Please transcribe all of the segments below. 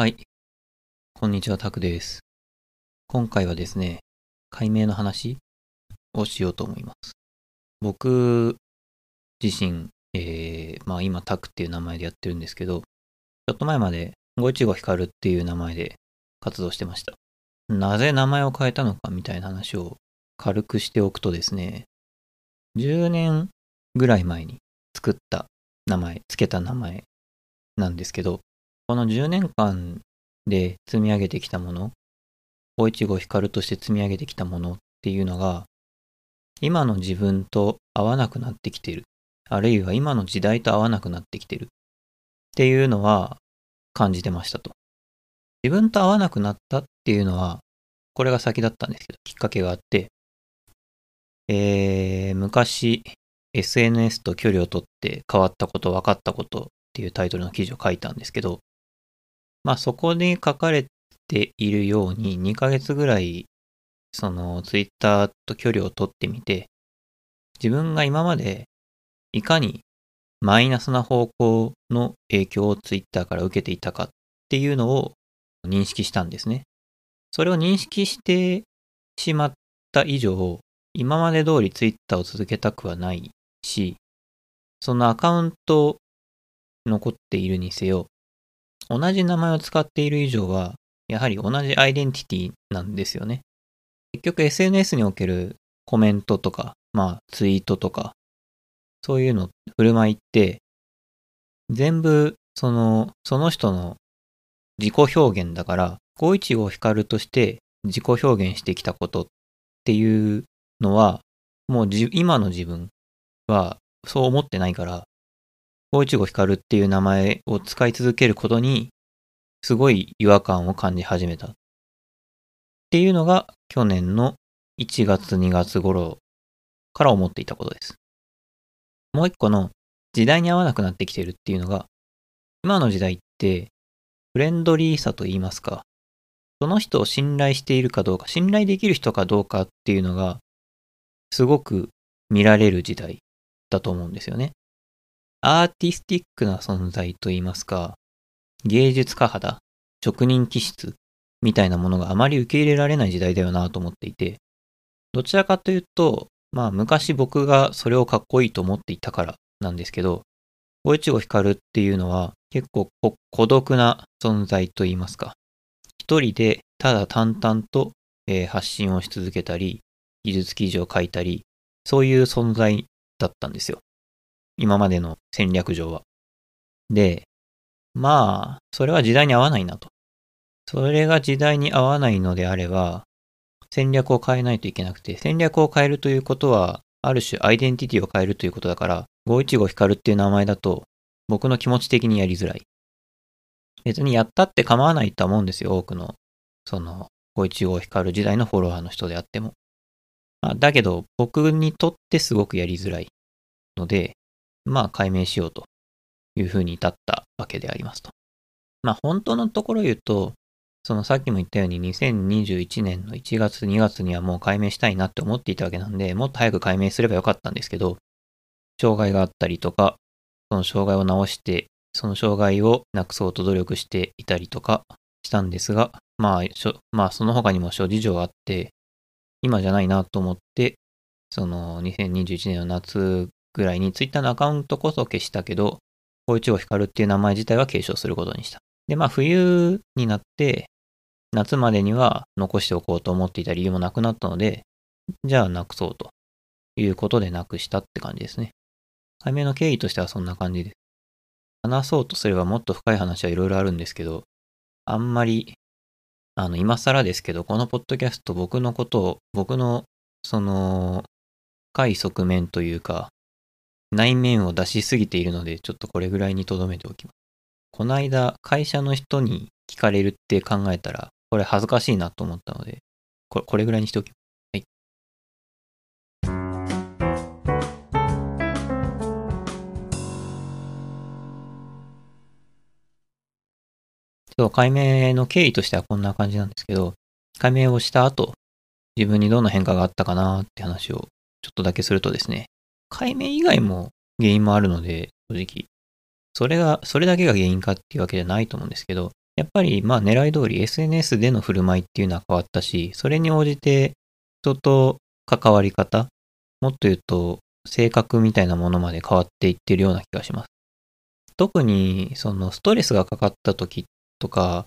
はい。こんにちは、タクです。今回はですね、解明の話をしようと思います。僕自身、えー、まあ今タクっていう名前でやってるんですけど、ちょっと前まで五一五光っていう名前で活動してました。なぜ名前を変えたのかみたいな話を軽くしておくとですね、10年ぐらい前に作った名前、付けた名前なんですけど、この10年間で積み上げてきたもの、大一五光として積み上げてきたものっていうのが、今の自分と合わなくなってきてる。あるいは今の時代と合わなくなってきてる。っていうのは感じてましたと。自分と合わなくなったっていうのは、これが先だったんですけど、きっかけがあって、えー、昔 SNS と距離を取って変わったこと、分かったことっていうタイトルの記事を書いたんですけど、まあそこに書かれているように2ヶ月ぐらいそのツイッターと距離を取ってみて自分が今までいかにマイナスな方向の影響をツイッターから受けていたかっていうのを認識したんですね。それを認識してしまった以上今まで通りツイッターを続けたくはないしそのアカウント残っているにせよ同じ名前を使っている以上は、やはり同じアイデンティティなんですよね。結局 SNS におけるコメントとか、まあツイートとか、そういうの振る舞いって、全部その、その人の自己表現だから、515光として自己表現してきたことっていうのは、もう今の自分はそう思ってないから、515光っていう名前を使い続けることに、すごい違和感を感じ始めた。っていうのが、去年の1月2月頃から思っていたことです。もう一個の、時代に合わなくなってきてるっていうのが、今の時代って、フレンドリーさと言いますか、その人を信頼しているかどうか、信頼できる人かどうかっていうのが、すごく見られる時代だと思うんですよね。アーティスティックな存在といいますか、芸術家肌、職人気質みたいなものがあまり受け入れられない時代だよなと思っていて、どちらかというと、まあ昔僕がそれをかっこいいと思っていたからなんですけど、大一五光っていうのは結構孤独な存在といいますか、一人でただ淡々と、えー、発信をし続けたり、技術記事を書いたり、そういう存在だったんですよ。今までの戦略上は。で、まあ、それは時代に合わないなと。それが時代に合わないのであれば、戦略を変えないといけなくて、戦略を変えるということは、ある種アイデンティティを変えるということだから、515光っていう名前だと、僕の気持ち的にやりづらい。別にやったって構わないと思うんですよ、多くの、その、515光時代のフォロワーの人であっても。まあ、だけど、僕にとってすごくやりづらいので、まあ解明しようというふうに至ったわけでありますと。まあ本当のところ言うと、そのさっきも言ったように2021年の1月2月にはもう解明したいなって思っていたわけなんで、もっと早く解明すればよかったんですけど、障害があったりとか、その障害を直して、その障害をなくそうと努力していたりとかしたんですが、まあ、まあその他にも諸事情があって、今じゃないなと思って、その2021年の夏ぐらいにツイッターのアカウントこそ消したけど、小一を光っていう名前自体は継承することにした。で、まあ冬になって、夏までには残しておこうと思っていた理由もなくなったので、じゃあなくそうということでなくしたって感じですね。解明の経緯としてはそんな感じです。話そうとすればもっと深い話はいろいろあるんですけど、あんまり、あの、今更ですけど、このポッドキャスト僕のことを、僕の、その、深い側面というか、内面を出しすぎているので、ちょっとこれぐらいに留めておきます。この間、会社の人に聞かれるって考えたら、これ恥ずかしいなと思ったので、これこれぐらいにしておきます。はい。そう、解明の経緯としてはこんな感じなんですけど、解明をした後、自分にどんな変化があったかなって話をちょっとだけするとですね、解明以外も原因もあるので、正直。それが、それだけが原因かっていうわけじゃないと思うんですけど、やっぱりまあ狙い通り SNS での振る舞いっていうのは変わったし、それに応じて人と関わり方、もっと言うと性格みたいなものまで変わっていってるような気がします。特にそのストレスがかかった時とか、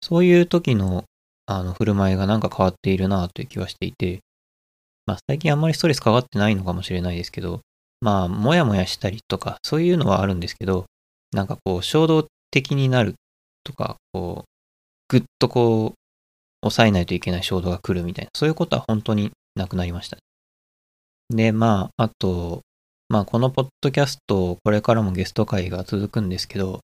そういう時のあの振る舞いがなんか変わっているなという気はしていて、まあ最近あんまりストレスかかってないのかもしれないですけど、まあもやもやしたりとかそういうのはあるんですけど、なんかこう衝動的になるとか、こう、ぐっとこう、抑えないといけない衝動が来るみたいな、そういうことは本当になくなりました。で、まあ、あと、まあ、このポッドキャスト、これからもゲスト会が続くんですけど、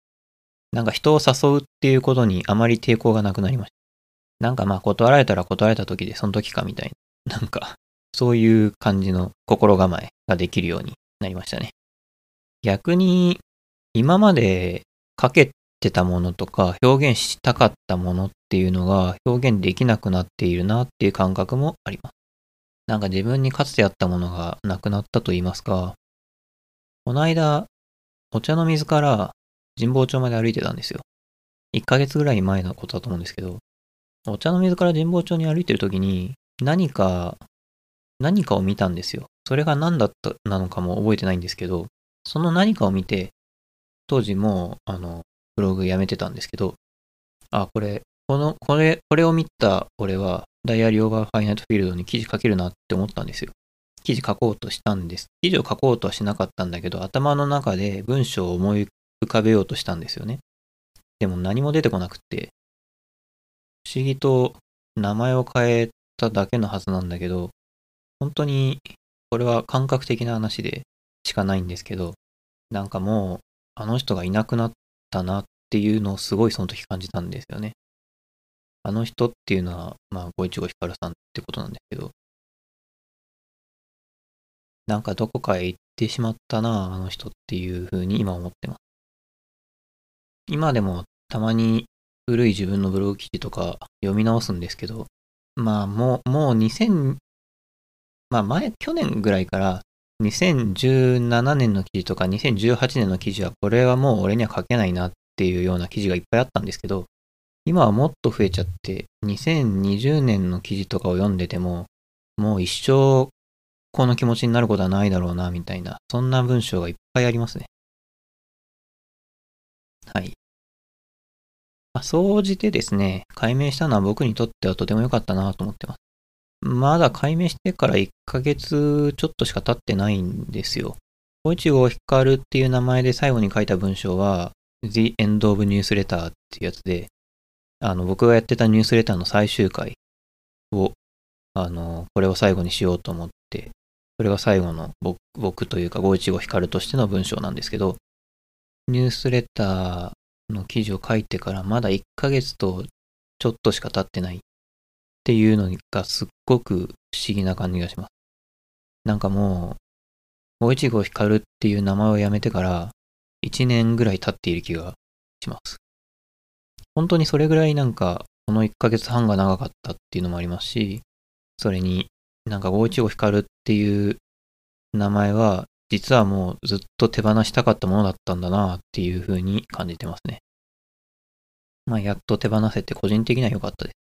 なんか人を誘うっていうことにあまり抵抗がなくなりました。なんかまあ、断られたら断られた時でその時かみたいな、なんか、そういう感じの心構えができるようになりましたね。逆に、今までかけてたものとか表現したかったものっていうのが表現できなくなっているなっていう感覚もあります。なんか自分にかつてあったものがなくなったと言いますか、この間、お茶の水から神保町まで歩いてたんですよ。1ヶ月ぐらい前のことだと思うんですけど、お茶の水から神保町に歩いてる時に何か、何かを見たんですよ。それが何だったなのかも覚えてないんですけど、その何かを見て、当時も、あの、ブログやめてたんですけど、あ、これ、この、これ、これを見た俺は、ダイアリーオーバーファイナイトフィールドに記事書けるなって思ったんですよ。記事書こうとしたんです。記事を書こうとはしなかったんだけど、頭の中で文章を思い浮かべようとしたんですよね。でも何も出てこなくって、不思議と名前を変えただけのはずなんだけど、本当にこれは感覚的な話でしかないんですけど、なんかもうあの人がいなくなったなっていうのをすごいその時感じたんですよね。あの人っていうのは、まあ、ごいちごひかるさんってことなんですけど、なんかどこかへ行ってしまったな、あの人っていう風に今思ってます。今でもたまに古い自分のブログ記事とか読み直すんですけど、まあもう、もう2000、まあ前、去年ぐらいから2017年の記事とか2018年の記事はこれはもう俺には書けないなっていうような記事がいっぱいあったんですけど、今はもっと増えちゃって、2020年の記事とかを読んでても、もう一生この気持ちになることはないだろうな、みたいな、そんな文章がいっぱいありますね。はい。まあ、総じてですね、解明したのは僕にとってはとても良かったなと思ってます。まだ解明してから1ヶ月ちょっとしか経ってないんですよ。小一号光っていう名前で最後に書いた文章は、The End of Newsletter っていうやつで、あの、僕がやってたニュースレターの最終回を、あの、これを最後にしようと思って、それが最後の僕僕というか515光としての文章なんですけど、ニュースレターの記事を書いてからまだ1ヶ月とちょっとしか経ってないっていうのがすっごく不思議な感じがします。なんかもう、515光っていう名前をやめてから1年ぐらい経っている気がします。本当にそれぐらいなんか、この1ヶ月半が長かったっていうのもありますし、それになんか515光っていう名前は、実はもうずっと手放したかったものだったんだなっていう風に感じてますね。まあ、やっと手放せて個人的には良かったです。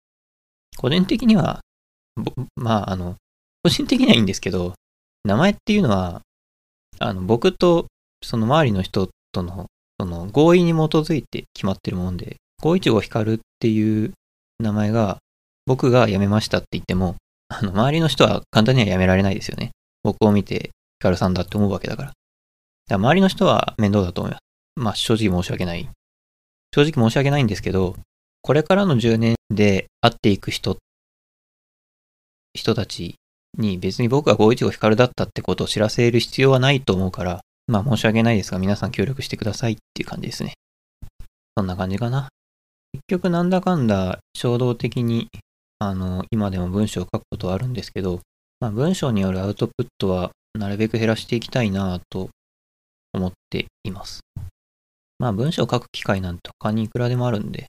個人的には、まあ、あの、個人的にはいいんですけど、名前っていうのは、あの、僕とその周りの人との、その合意に基づいて決まってるもんで、515光っていう名前が僕が辞めましたって言っても、あの、周りの人は簡単には辞められないですよね。僕を見て、ヒカルさんだって思うわけだから。だから周りの人は面倒だと思います。まあ、正直申し訳ない。正直申し訳ないんですけど、これからの10年で会っていく人、人たちに別に僕が515光だったってことを知らせる必要はないと思うから、まあ申し訳ないですが皆さん協力してくださいっていう感じですね。そんな感じかな。結局なんだかんだ衝動的にあの、今でも文章を書くことはあるんですけど、まあ、文章によるアウトプットはなるべく減らしていきたいなと思っています。まあ、文章を書く機会なんて他にいくらでもあるんで、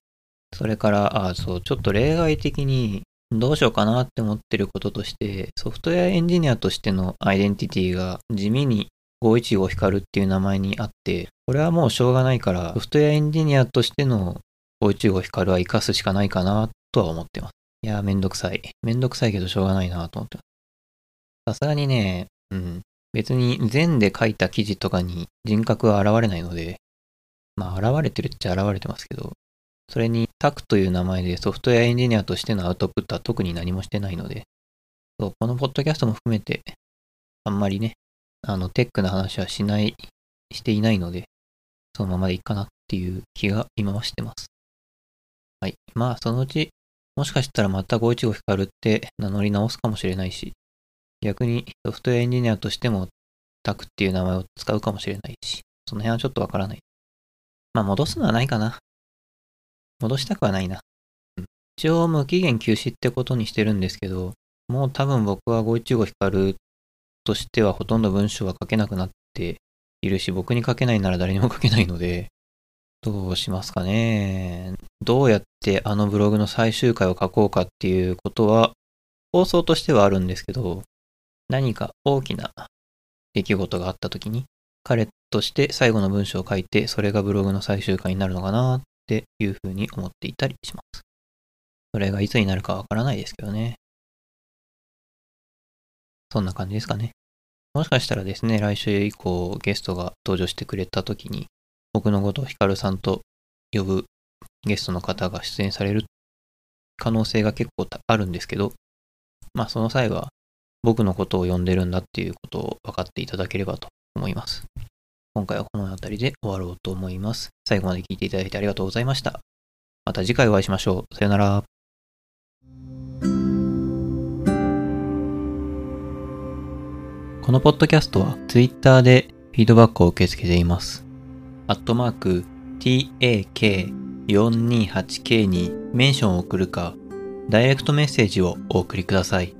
それから、あ、そう、ちょっと例外的にどうしようかなって思ってることとして、ソフトウェアエンジニアとしてのアイデンティティが地味に515光るっていう名前にあって、これはもうしょうがないから、ソフトウェアエンジニアとしての大内郷光は生かすしかないかなとは思ってます。いやーめんどくさい。めんどくさいけどしょうがないなと思ってます。さすがにね、うん。別に全で書いた記事とかに人格は現れないので、まあ現れてるっちゃ現れてますけど、それにタクという名前でソフトウェアエンジニアとしてのアウトプットは特に何もしてないので、そうこのポッドキャストも含めて、あんまりね、あの、テックな話はしない、していないので、そのままでいいかなっていう気が今はしてます。はい。まあ、そのうち、もしかしたらまた515光って名乗り直すかもしれないし、逆にソフトウェアエンジニアとしてもタクっていう名前を使うかもしれないし、その辺はちょっとわからない。まあ、戻すのはないかな。戻したくはないな。一応無期限休止ってことにしてるんですけど、もう多分僕は515光としてはほとんど文章は書けなくなっているし、僕に書けないなら誰にも書けないので、どうしますかね。どうやってあのブログの最終回を書こうかっていうことは、放送としてはあるんですけど、何か大きな出来事があった時に、彼として最後の文章を書いて、それがブログの最終回になるのかなっていうふうに思っていたりします。それがいつになるかわからないですけどね。そんな感じですかね。もしかしたらですね、来週以降ゲストが登場してくれた時に、僕のことをヒカルさんと呼ぶゲストの方が出演される可能性が結構あるんですけど、まあその際は僕のことを呼んでるんだっていうことを分かっていただければと思います。今回はこの辺りで終わろうと思います。最後まで聞いていただいてありがとうございました。また次回お会いしましょう。さよなら。このポッドキャストは Twitter でフィードバックを受け付けています。アットマーク tak428k にメンションを送るか、ダイレクトメッセージをお送りください。